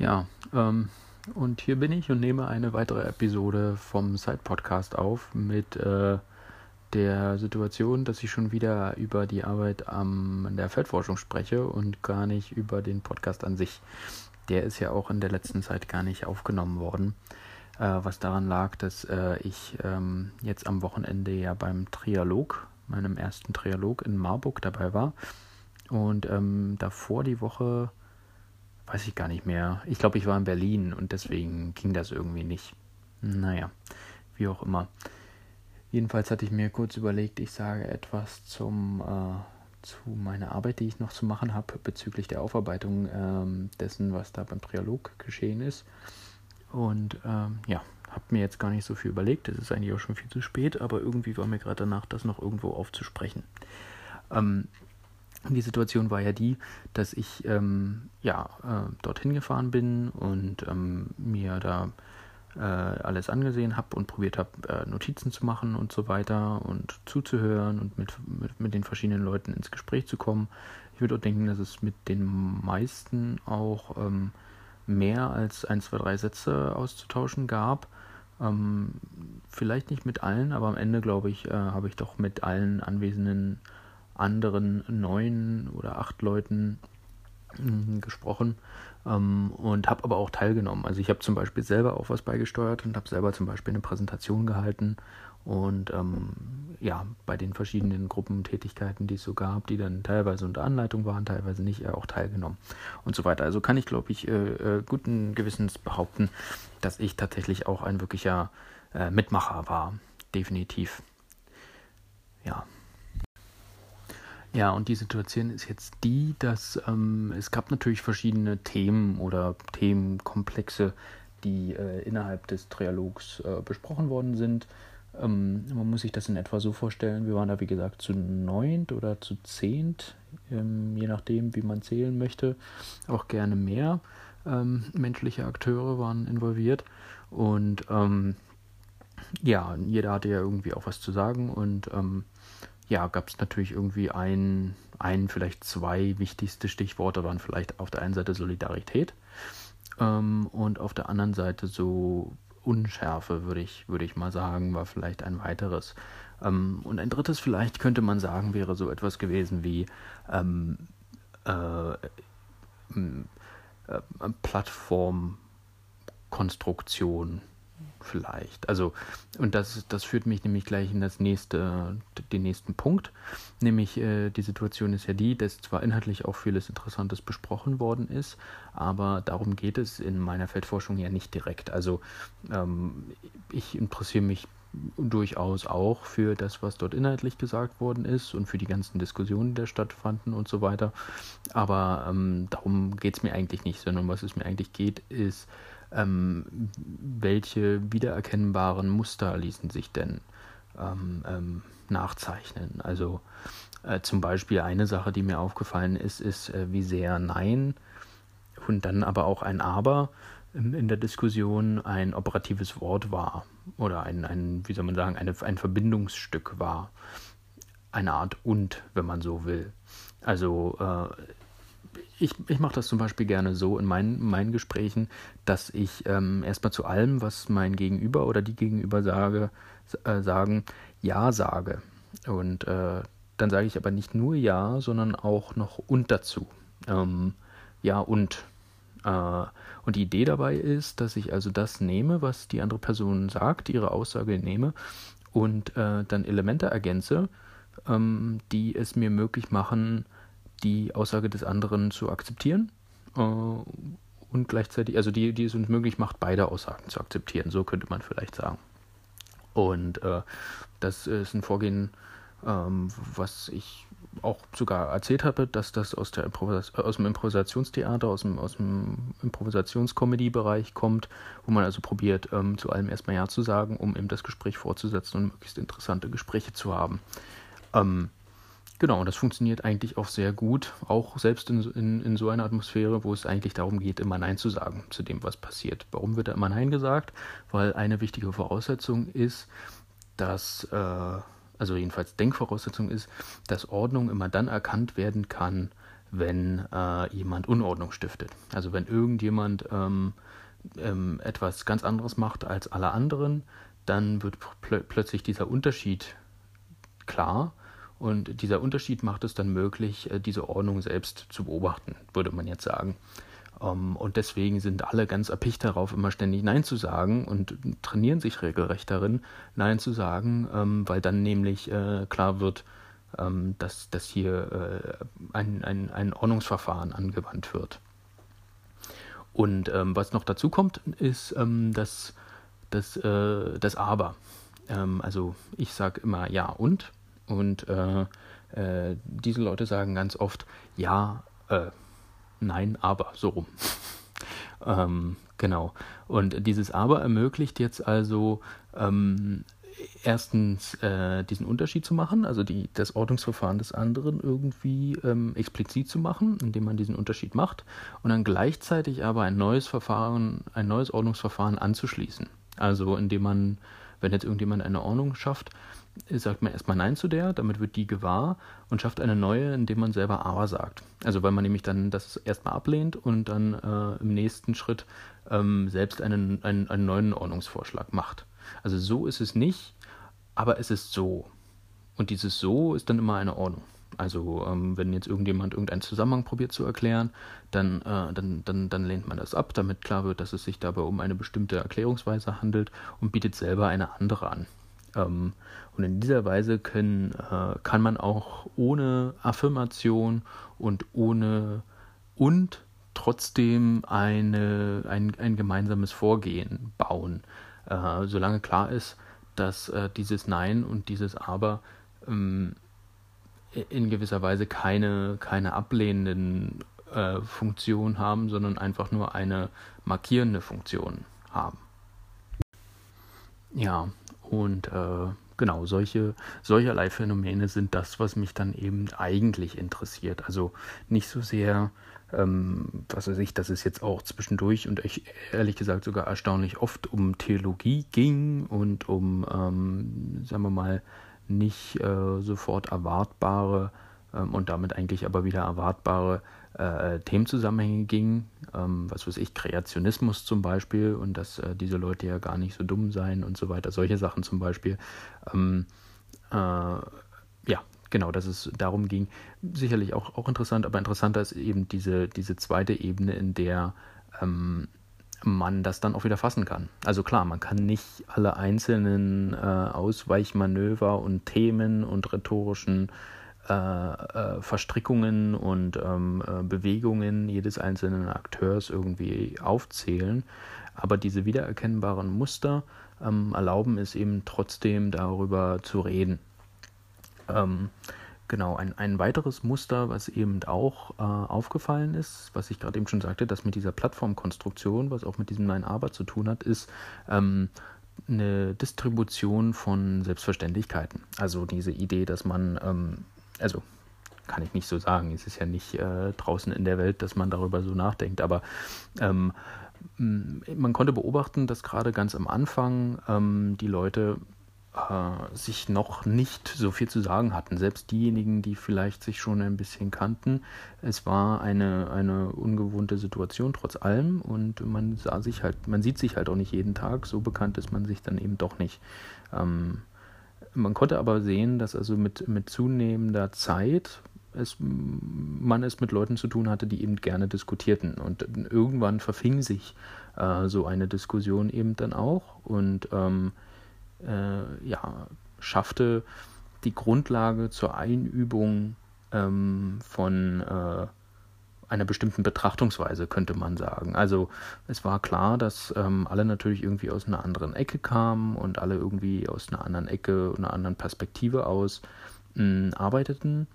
Ja, ähm, und hier bin ich und nehme eine weitere Episode vom Side-Podcast auf mit äh, der Situation, dass ich schon wieder über die Arbeit am, an der Feldforschung spreche und gar nicht über den Podcast an sich. Der ist ja auch in der letzten Zeit gar nicht aufgenommen worden, äh, was daran lag, dass äh, ich ähm, jetzt am Wochenende ja beim Trialog, meinem ersten Trialog in Marburg dabei war und ähm, davor die Woche weiß ich gar nicht mehr. Ich glaube, ich war in Berlin und deswegen ging das irgendwie nicht. Naja, wie auch immer. Jedenfalls hatte ich mir kurz überlegt, ich sage etwas zum, äh, zu meiner Arbeit, die ich noch zu machen habe, bezüglich der Aufarbeitung ähm, dessen, was da beim Trialog geschehen ist. Und ähm, ja, habe mir jetzt gar nicht so viel überlegt. Es ist eigentlich auch schon viel zu spät, aber irgendwie war mir gerade danach, das noch irgendwo aufzusprechen. Ähm, die Situation war ja die, dass ich ähm, ja, äh, dorthin gefahren bin und ähm, mir da äh, alles angesehen habe und probiert habe, äh, Notizen zu machen und so weiter und zuzuhören und mit, mit, mit den verschiedenen Leuten ins Gespräch zu kommen. Ich würde auch denken, dass es mit den meisten auch ähm, mehr als ein, zwei, drei Sätze auszutauschen gab. Ähm, vielleicht nicht mit allen, aber am Ende, glaube ich, äh, habe ich doch mit allen Anwesenden anderen neun oder acht Leuten hm, gesprochen ähm, und habe aber auch teilgenommen. Also ich habe zum Beispiel selber auch was beigesteuert und habe selber zum Beispiel eine Präsentation gehalten und ähm, ja, bei den verschiedenen Gruppentätigkeiten, die es so gab, die dann teilweise unter Anleitung waren, teilweise nicht, äh, auch teilgenommen und so weiter. Also kann ich, glaube ich, äh, äh, guten Gewissens behaupten, dass ich tatsächlich auch ein wirklicher äh, Mitmacher war. Definitiv. Ja. Ja, und die Situation ist jetzt die, dass ähm, es gab natürlich verschiedene Themen oder Themenkomplexe, die äh, innerhalb des Trialogs äh, besprochen worden sind. Ähm, man muss sich das in etwa so vorstellen, wir waren da wie gesagt zu neunt oder zu zehnt, ähm, je nachdem, wie man zählen möchte. Auch gerne mehr ähm, menschliche Akteure waren involviert. Und ähm, ja, jeder hatte ja irgendwie auch was zu sagen und ähm, ja, gab es natürlich irgendwie ein, ein, vielleicht zwei wichtigste Stichworte waren vielleicht auf der einen Seite Solidarität ähm, und auf der anderen Seite so Unschärfe, würde ich, würde ich mal sagen, war vielleicht ein weiteres. Ähm, und ein drittes vielleicht könnte man sagen, wäre so etwas gewesen wie ähm, äh, äh, Plattformkonstruktion vielleicht. Also, und das, das führt mich nämlich gleich in das nächste, den nächsten Punkt. Nämlich, äh, die Situation ist ja die, dass zwar inhaltlich auch vieles Interessantes besprochen worden ist, aber darum geht es in meiner Feldforschung ja nicht direkt. Also, ähm, ich interessiere mich durchaus auch für das, was dort inhaltlich gesagt worden ist und für die ganzen Diskussionen, die da stattfanden und so weiter. Aber ähm, darum geht es mir eigentlich nicht, sondern was es mir eigentlich geht, ist, ähm, welche wiedererkennbaren Muster ließen sich denn ähm, ähm, nachzeichnen? Also äh, zum Beispiel eine Sache, die mir aufgefallen ist, ist, äh, wie sehr Nein und dann aber auch ein Aber in der Diskussion ein operatives Wort war oder ein, ein wie soll man sagen, eine, ein Verbindungsstück war. Eine Art und, wenn man so will. Also äh, ich, ich mache das zum Beispiel gerne so in meinen, meinen Gesprächen, dass ich ähm, erstmal zu allem, was mein Gegenüber oder die Gegenüber sage, äh, sagen, Ja sage. Und äh, dann sage ich aber nicht nur Ja, sondern auch noch und dazu. Ähm, ja und. Äh, und die Idee dabei ist, dass ich also das nehme, was die andere Person sagt, ihre Aussage nehme und äh, dann Elemente ergänze, ähm, die es mir möglich machen, die Aussage des anderen zu akzeptieren äh, und gleichzeitig, also die, die es uns möglich macht, beide Aussagen zu akzeptieren, so könnte man vielleicht sagen. Und äh, das ist ein Vorgehen, ähm, was ich auch sogar erzählt habe, dass das aus, der Improvis aus dem Improvisationstheater, aus dem, aus dem Improvisationscomedy-Bereich kommt, wo man also probiert, ähm, zu allem erstmal Ja zu sagen, um eben das Gespräch fortzusetzen und möglichst interessante Gespräche zu haben. Ähm, Genau, das funktioniert eigentlich auch sehr gut, auch selbst in, in, in so einer Atmosphäre, wo es eigentlich darum geht, immer Nein zu sagen zu dem, was passiert. Warum wird da immer Nein gesagt? Weil eine wichtige Voraussetzung ist, dass, äh, also jedenfalls Denkvoraussetzung ist, dass Ordnung immer dann erkannt werden kann, wenn äh, jemand Unordnung stiftet. Also wenn irgendjemand ähm, ähm, etwas ganz anderes macht als alle anderen, dann wird pl plötzlich dieser Unterschied klar und dieser Unterschied macht es dann möglich, äh, diese Ordnung selbst zu beobachten, würde man jetzt sagen. Ähm, und deswegen sind alle ganz erpicht darauf, immer ständig Nein zu sagen und trainieren sich regelrecht darin, Nein zu sagen, ähm, weil dann nämlich äh, klar wird, ähm, dass, dass hier äh, ein, ein, ein Ordnungsverfahren angewandt wird. Und was noch dazu kommt, ist das, das, das Aber. Also ich sage immer Ja und. Und äh, äh, diese Leute sagen ganz oft Ja, äh, nein, aber, so rum. ähm, genau. Und dieses Aber ermöglicht jetzt also ähm, erstens äh, diesen Unterschied zu machen, also die, das Ordnungsverfahren des anderen irgendwie ähm, explizit zu machen, indem man diesen Unterschied macht und dann gleichzeitig aber ein neues Verfahren, ein neues Ordnungsverfahren anzuschließen. Also indem man, wenn jetzt irgendjemand eine Ordnung schafft, sagt man erstmal Nein zu der, damit wird die gewahr und schafft eine neue, indem man selber Aber sagt. Also weil man nämlich dann das erstmal ablehnt und dann äh, im nächsten Schritt ähm, selbst einen, einen, einen neuen Ordnungsvorschlag macht. Also so ist es nicht, aber es ist so. Und dieses so ist dann immer eine Ordnung. Also ähm, wenn jetzt irgendjemand irgendeinen Zusammenhang probiert zu erklären, dann, äh, dann, dann, dann lehnt man das ab, damit klar wird, dass es sich dabei um eine bestimmte Erklärungsweise handelt und bietet selber eine andere an. Ähm, und in dieser Weise können, äh, kann man auch ohne Affirmation und ohne und trotzdem eine, ein, ein gemeinsames Vorgehen bauen äh, solange klar ist, dass äh, dieses Nein und dieses Aber ähm, in gewisser Weise keine, keine ablehnenden äh, Funktionen haben, sondern einfach nur eine markierende Funktion haben. Ja, und äh, genau, solche, solcherlei Phänomene sind das, was mich dann eben eigentlich interessiert. Also nicht so sehr ähm, was weiß ich, dass es jetzt auch zwischendurch und ich ehrlich gesagt sogar erstaunlich oft um Theologie ging und um, ähm, sagen wir mal, nicht äh, sofort erwartbare ähm, und damit eigentlich aber wieder erwartbare äh, Themenzusammenhänge ging, ähm, was weiß ich, Kreationismus zum Beispiel und dass äh, diese Leute ja gar nicht so dumm seien und so weiter, solche Sachen zum Beispiel. Ähm, äh, ja, genau, dass es darum ging, sicherlich auch, auch interessant, aber interessanter ist eben diese, diese zweite Ebene, in der ähm, man das dann auch wieder fassen kann. Also klar, man kann nicht alle einzelnen äh, Ausweichmanöver und Themen und rhetorischen äh, äh, Verstrickungen und ähm, äh, Bewegungen jedes einzelnen Akteurs irgendwie aufzählen, aber diese wiedererkennbaren Muster ähm, erlauben es eben trotzdem darüber zu reden. Ähm, genau, ein, ein weiteres Muster, was eben auch äh, aufgefallen ist, was ich gerade eben schon sagte, das mit dieser Plattformkonstruktion, was auch mit diesem Nein-Aber zu tun hat, ist ähm, eine Distribution von Selbstverständlichkeiten. Also diese Idee, dass man, ähm, also kann ich nicht so sagen, es ist ja nicht äh, draußen in der Welt, dass man darüber so nachdenkt, aber ähm, man konnte beobachten, dass gerade ganz am Anfang ähm, die Leute äh, sich noch nicht so viel zu sagen hatten. Selbst diejenigen, die vielleicht sich schon ein bisschen kannten. Es war eine, eine ungewohnte Situation trotz allem und man sah sich halt, man sieht sich halt auch nicht jeden Tag. So bekannt ist man sich dann eben doch nicht. Ähm, man konnte aber sehen, dass also mit, mit zunehmender Zeit es, man es mit Leuten zu tun hatte, die eben gerne diskutierten. Und irgendwann verfing sich äh, so eine Diskussion eben dann auch. Und ähm, äh, ja, schaffte die Grundlage zur Einübung ähm, von äh, einer bestimmten Betrachtungsweise, könnte man sagen. Also es war klar, dass ähm, alle natürlich irgendwie aus einer anderen Ecke kamen und alle irgendwie aus einer anderen Ecke, einer anderen Perspektive aus mh, arbeiteten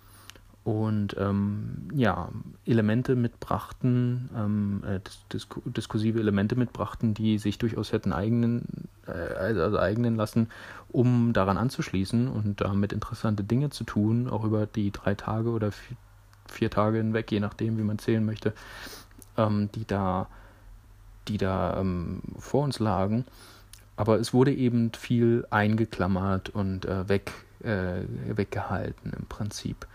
und ähm, ja, Elemente mitbrachten, ähm, äh, dis diskursive Elemente mitbrachten, die sich durchaus hätten eigenen, äh, also eignen lassen, um daran anzuschließen und damit interessante Dinge zu tun, auch über die drei Tage oder vier, vier Tage hinweg, je nachdem, wie man zählen möchte, ähm, die da, die da ähm, vor uns lagen. Aber es wurde eben viel eingeklammert und äh, weg, äh, weggehalten im Prinzip.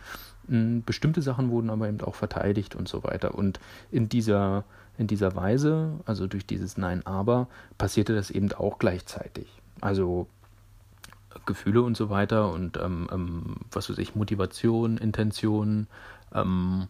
Bestimmte Sachen wurden aber eben auch verteidigt und so weiter. Und in dieser, in dieser Weise, also durch dieses Nein, aber, passierte das eben auch gleichzeitig. Also Gefühle und so weiter und ähm, ähm, was weiß ich, Motivation, Intention, ähm,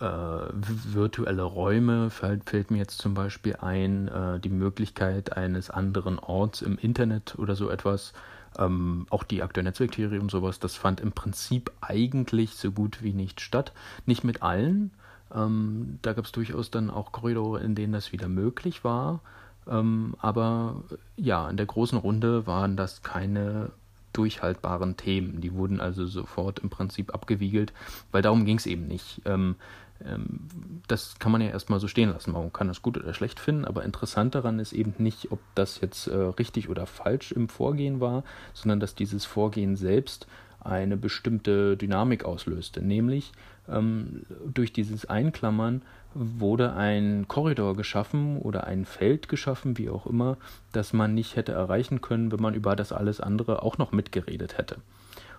äh, virtuelle Räume fällt, fällt, mir jetzt zum Beispiel ein, äh, die Möglichkeit eines anderen Orts im Internet oder so etwas. Ähm, auch die aktuelle Netzwerktheorie und sowas, das fand im Prinzip eigentlich so gut wie nicht statt. Nicht mit allen. Ähm, da gab es durchaus dann auch Korridore, in denen das wieder möglich war. Ähm, aber ja, in der großen Runde waren das keine durchhaltbaren Themen. Die wurden also sofort im Prinzip abgewiegelt, weil darum ging es eben nicht. Ähm, ähm, das kann man ja erstmal so stehen lassen. Man kann das gut oder schlecht finden, aber interessant daran ist eben nicht, ob das jetzt äh, richtig oder falsch im Vorgehen war, sondern dass dieses Vorgehen selbst eine bestimmte Dynamik auslöste, nämlich ähm, durch dieses Einklammern wurde ein Korridor geschaffen oder ein Feld geschaffen, wie auch immer, das man nicht hätte erreichen können, wenn man über das alles andere auch noch mitgeredet hätte.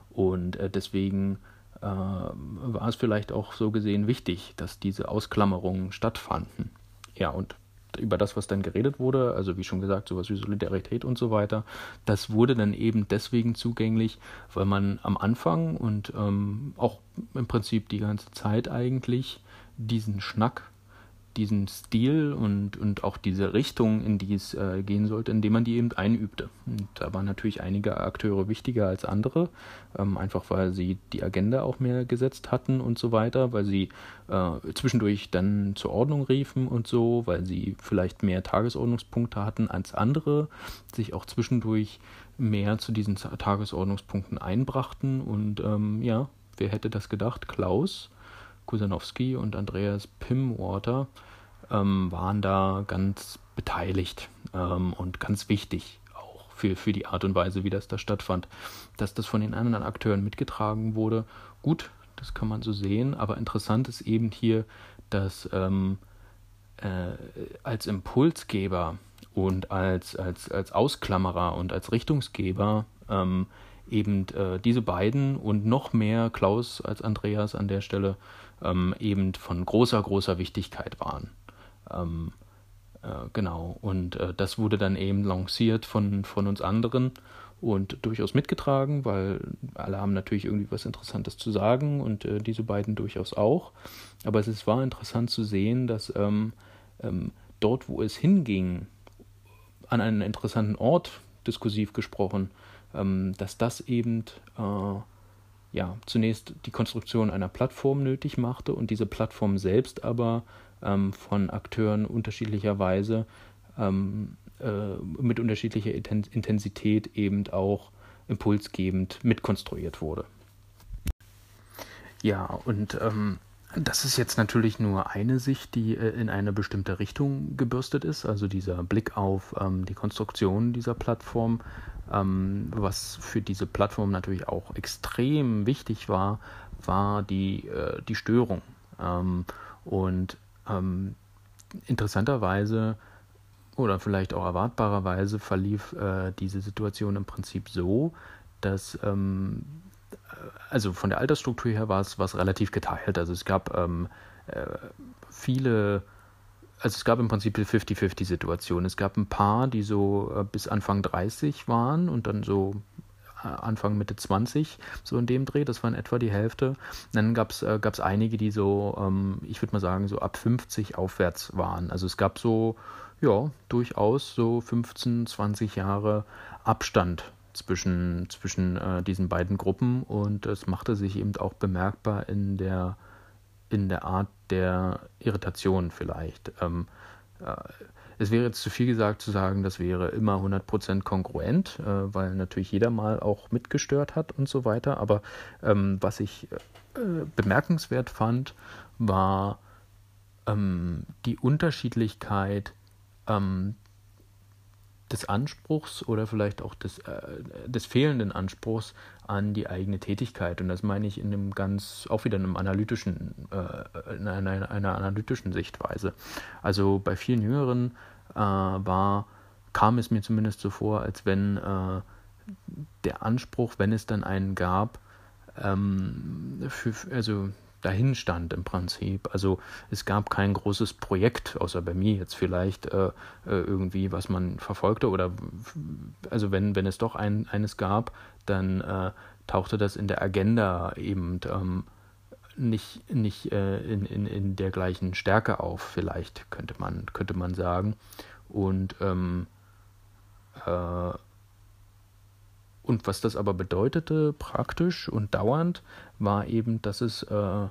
Und äh, deswegen äh, war es vielleicht auch so gesehen wichtig, dass diese Ausklammerungen stattfanden. Ja, und über das, was dann geredet wurde, also wie schon gesagt, sowas wie Solidarität und so weiter, das wurde dann eben deswegen zugänglich, weil man am Anfang und ähm, auch im Prinzip die ganze Zeit eigentlich diesen Schnack diesen Stil und, und auch diese Richtung, in die es äh, gehen sollte, indem man die eben einübte. Und da waren natürlich einige Akteure wichtiger als andere, ähm, einfach weil sie die Agenda auch mehr gesetzt hatten und so weiter, weil sie äh, zwischendurch dann zur Ordnung riefen und so, weil sie vielleicht mehr Tagesordnungspunkte hatten als andere, sich auch zwischendurch mehr zu diesen Tagesordnungspunkten einbrachten und ähm, ja, wer hätte das gedacht? Klaus Kusanowski und Andreas Pimwater ähm, waren da ganz beteiligt ähm, und ganz wichtig auch für, für die Art und Weise, wie das da stattfand. Dass das von den anderen Akteuren mitgetragen wurde, gut, das kann man so sehen, aber interessant ist eben hier, dass ähm, äh, als Impulsgeber und als, als, als Ausklammerer und als Richtungsgeber ähm, eben äh, diese beiden und noch mehr Klaus als Andreas an der Stelle ähm, eben von großer, großer Wichtigkeit waren. Ähm, äh, genau, und äh, das wurde dann eben lanciert von, von uns anderen und durchaus mitgetragen, weil alle haben natürlich irgendwie was Interessantes zu sagen und äh, diese beiden durchaus auch. Aber es ist, war interessant zu sehen, dass ähm, ähm dort, wo es hinging, an einen interessanten Ort diskursiv gesprochen, ähm, dass das eben äh, ja, zunächst die Konstruktion einer Plattform nötig machte und diese Plattform selbst aber ähm, von Akteuren unterschiedlicher Weise ähm, äh, mit unterschiedlicher Intensität eben auch impulsgebend mitkonstruiert wurde. Ja, und ähm, das ist jetzt natürlich nur eine Sicht, die äh, in eine bestimmte Richtung gebürstet ist, also dieser Blick auf ähm, die Konstruktion dieser Plattform ähm, was für diese Plattform natürlich auch extrem wichtig war, war die, äh, die Störung. Ähm, und ähm, interessanterweise oder vielleicht auch erwartbarerweise verlief äh, diese Situation im Prinzip so, dass ähm, also von der Altersstruktur her war es relativ geteilt. Also es gab ähm, äh, viele also es gab im Prinzip eine 50-50-Situation. Es gab ein paar, die so äh, bis Anfang 30 waren und dann so äh, Anfang Mitte 20, so in dem Dreh, das war in etwa die Hälfte. Dann gab es äh, einige, die so, ähm, ich würde mal sagen, so ab 50 aufwärts waren. Also es gab so, ja, durchaus so 15, 20 Jahre Abstand zwischen, zwischen äh, diesen beiden Gruppen und es machte sich eben auch bemerkbar in der in der Art der Irritation vielleicht. Ähm, äh, es wäre jetzt zu viel gesagt zu sagen, das wäre immer 100% kongruent, äh, weil natürlich jeder mal auch mitgestört hat und so weiter. Aber ähm, was ich äh, bemerkenswert fand, war ähm, die Unterschiedlichkeit ähm, des Anspruchs oder vielleicht auch des, äh, des fehlenden Anspruchs an die eigene Tätigkeit. Und das meine ich in einem ganz, auch wieder in einem analytischen, äh, in einer, einer, analytischen Sichtweise. Also bei vielen Jüngeren äh, war, kam es mir zumindest so vor, als wenn äh, der Anspruch, wenn es dann einen gab, ähm, für, also dahin stand im Prinzip. Also es gab kein großes Projekt, außer bei mir jetzt vielleicht äh, äh, irgendwie, was man verfolgte. Oder also wenn, wenn es doch ein, eines gab, dann äh, tauchte das in der Agenda eben ähm, nicht, nicht äh, in, in, in der gleichen Stärke auf, vielleicht könnte man, könnte man sagen. Und ähm, äh, und was das aber bedeutete, praktisch und dauernd, war eben, dass es, äh,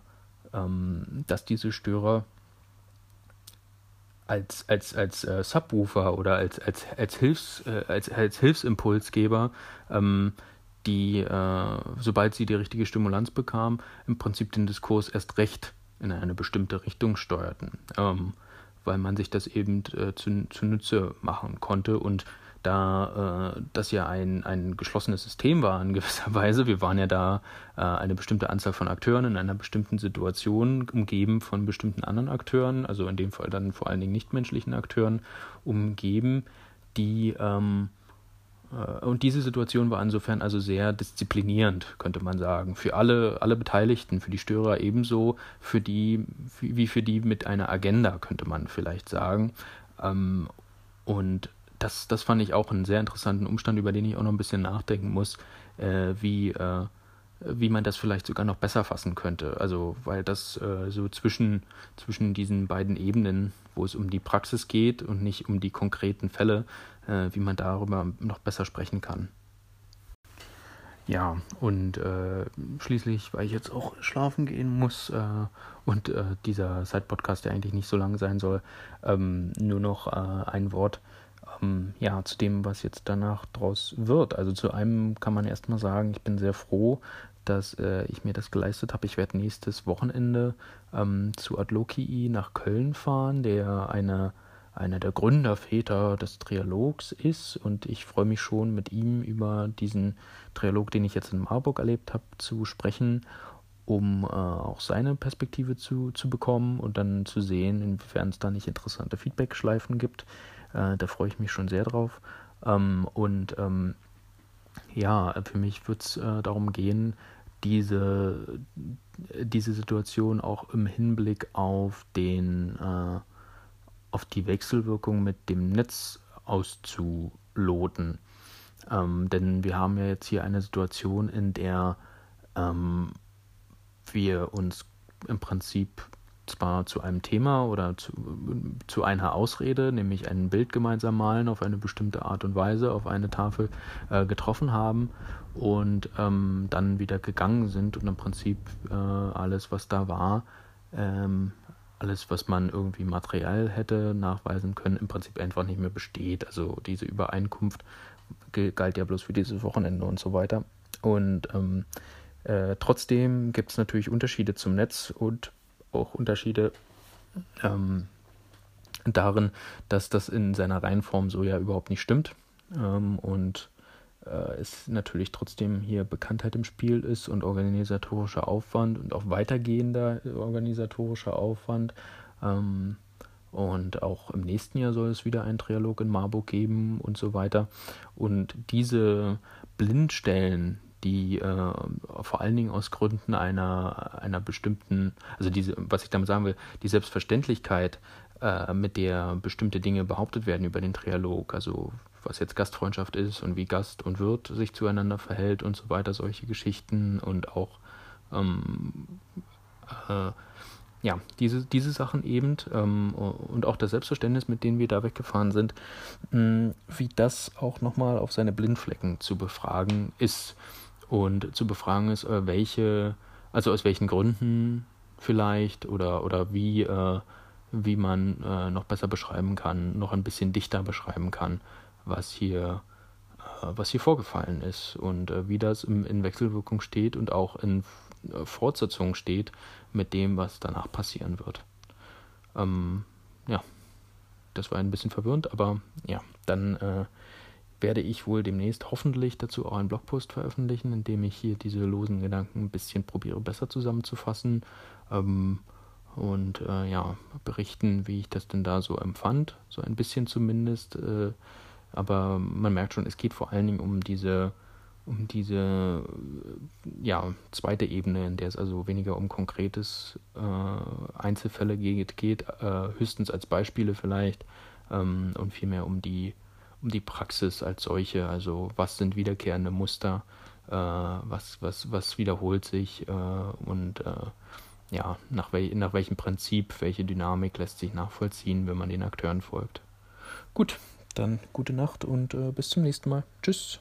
ähm, dass diese Störer als, als, als äh, Subwoofer oder als, als, als, Hilfs, äh, als, als Hilfsimpulsgeber, ähm, die, äh, sobald sie die richtige Stimulanz bekamen, im Prinzip den Diskurs erst recht in eine bestimmte Richtung steuerten, ähm, weil man sich das eben äh, zu, zunutze machen konnte und da äh, das ja ein, ein geschlossenes System war in gewisser Weise. Wir waren ja da äh, eine bestimmte Anzahl von Akteuren in einer bestimmten Situation, umgeben von bestimmten anderen Akteuren, also in dem Fall dann vor allen Dingen nichtmenschlichen Akteuren, umgeben, die ähm, äh, und diese Situation war insofern also sehr disziplinierend, könnte man sagen, für alle, alle Beteiligten, für die Störer ebenso, für die, wie für die mit einer Agenda, könnte man vielleicht sagen. Ähm, und das, das fand ich auch einen sehr interessanten Umstand, über den ich auch noch ein bisschen nachdenken muss, äh, wie, äh, wie man das vielleicht sogar noch besser fassen könnte. Also, weil das äh, so zwischen, zwischen diesen beiden Ebenen, wo es um die Praxis geht und nicht um die konkreten Fälle, äh, wie man darüber noch besser sprechen kann. Ja, und äh, schließlich, weil ich jetzt auch schlafen gehen muss äh, und äh, dieser Side-Podcast, der eigentlich nicht so lang sein soll, ähm, nur noch äh, ein Wort ähm, ja, zu dem, was jetzt danach draus wird. Also zu einem kann man erstmal sagen, ich bin sehr froh, dass äh, ich mir das geleistet habe. Ich werde nächstes Wochenende ähm, zu Adlokii nach Köln fahren, der eine, einer der Gründerväter des Trialogs ist. Und ich freue mich schon, mit ihm über diesen Trialog, den ich jetzt in Marburg erlebt habe, zu sprechen, um äh, auch seine Perspektive zu, zu bekommen und dann zu sehen, inwiefern es da nicht interessante Feedback-Schleifen gibt. Äh, da freue ich mich schon sehr drauf. Ähm, und ähm, ja, für mich wird es äh, darum gehen, diese, diese Situation auch im Hinblick auf den äh, auf die Wechselwirkung mit dem Netz auszuloten. Ähm, denn wir haben ja jetzt hier eine Situation, in der ähm, wir uns im Prinzip zwar zu einem Thema oder zu, zu einer Ausrede, nämlich ein Bild gemeinsam malen auf eine bestimmte Art und Weise auf eine Tafel äh, getroffen haben und ähm, dann wieder gegangen sind und im Prinzip äh, alles, was da war, ähm, alles, was man irgendwie materiell hätte nachweisen können, im Prinzip einfach nicht mehr besteht. Also diese Übereinkunft galt ja bloß für dieses Wochenende und so weiter. Und ähm, äh, trotzdem gibt es natürlich Unterschiede zum Netz und auch Unterschiede ähm, darin, dass das in seiner Reihenform so ja überhaupt nicht stimmt. Ähm, und äh, es natürlich trotzdem hier Bekanntheit im Spiel ist und organisatorischer Aufwand und auch weitergehender organisatorischer Aufwand. Ähm, und auch im nächsten Jahr soll es wieder einen Trialog in Marburg geben und so weiter. Und diese Blindstellen, die äh, vor allen Dingen aus Gründen einer, einer bestimmten, also diese, was ich damit sagen will, die Selbstverständlichkeit, äh, mit der bestimmte Dinge behauptet werden über den Trialog, also was jetzt Gastfreundschaft ist und wie Gast und Wirt sich zueinander verhält und so weiter, solche Geschichten und auch ähm, äh, ja, diese, diese Sachen eben ähm, und auch das Selbstverständnis, mit denen wir da weggefahren sind, mh, wie das auch nochmal auf seine Blindflecken zu befragen ist und zu befragen ist, äh, welche, also aus welchen Gründen vielleicht oder, oder wie, äh, wie man äh, noch besser beschreiben kann, noch ein bisschen dichter beschreiben kann, was hier, äh, was hier vorgefallen ist und äh, wie das im, in Wechselwirkung steht und auch in äh, Fortsetzung steht mit dem, was danach passieren wird. Ähm, ja, das war ein bisschen verwirrend, aber ja, dann werde ich wohl demnächst hoffentlich dazu auch einen Blogpost veröffentlichen, in dem ich hier diese losen Gedanken ein bisschen probiere besser zusammenzufassen ähm, und äh, ja, berichten, wie ich das denn da so empfand, so ein bisschen zumindest. Äh, aber man merkt schon, es geht vor allen Dingen um diese um diese ja, zweite Ebene, in der es also weniger um konkretes äh, Einzelfälle geht, geht äh, höchstens als Beispiele vielleicht ähm, und vielmehr um die, um die Praxis als solche, also was sind wiederkehrende Muster, äh, was, was, was wiederholt sich äh, und äh, ja, nach, wel nach welchem Prinzip, welche Dynamik lässt sich nachvollziehen, wenn man den Akteuren folgt. Gut, dann gute Nacht und äh, bis zum nächsten Mal. Tschüss.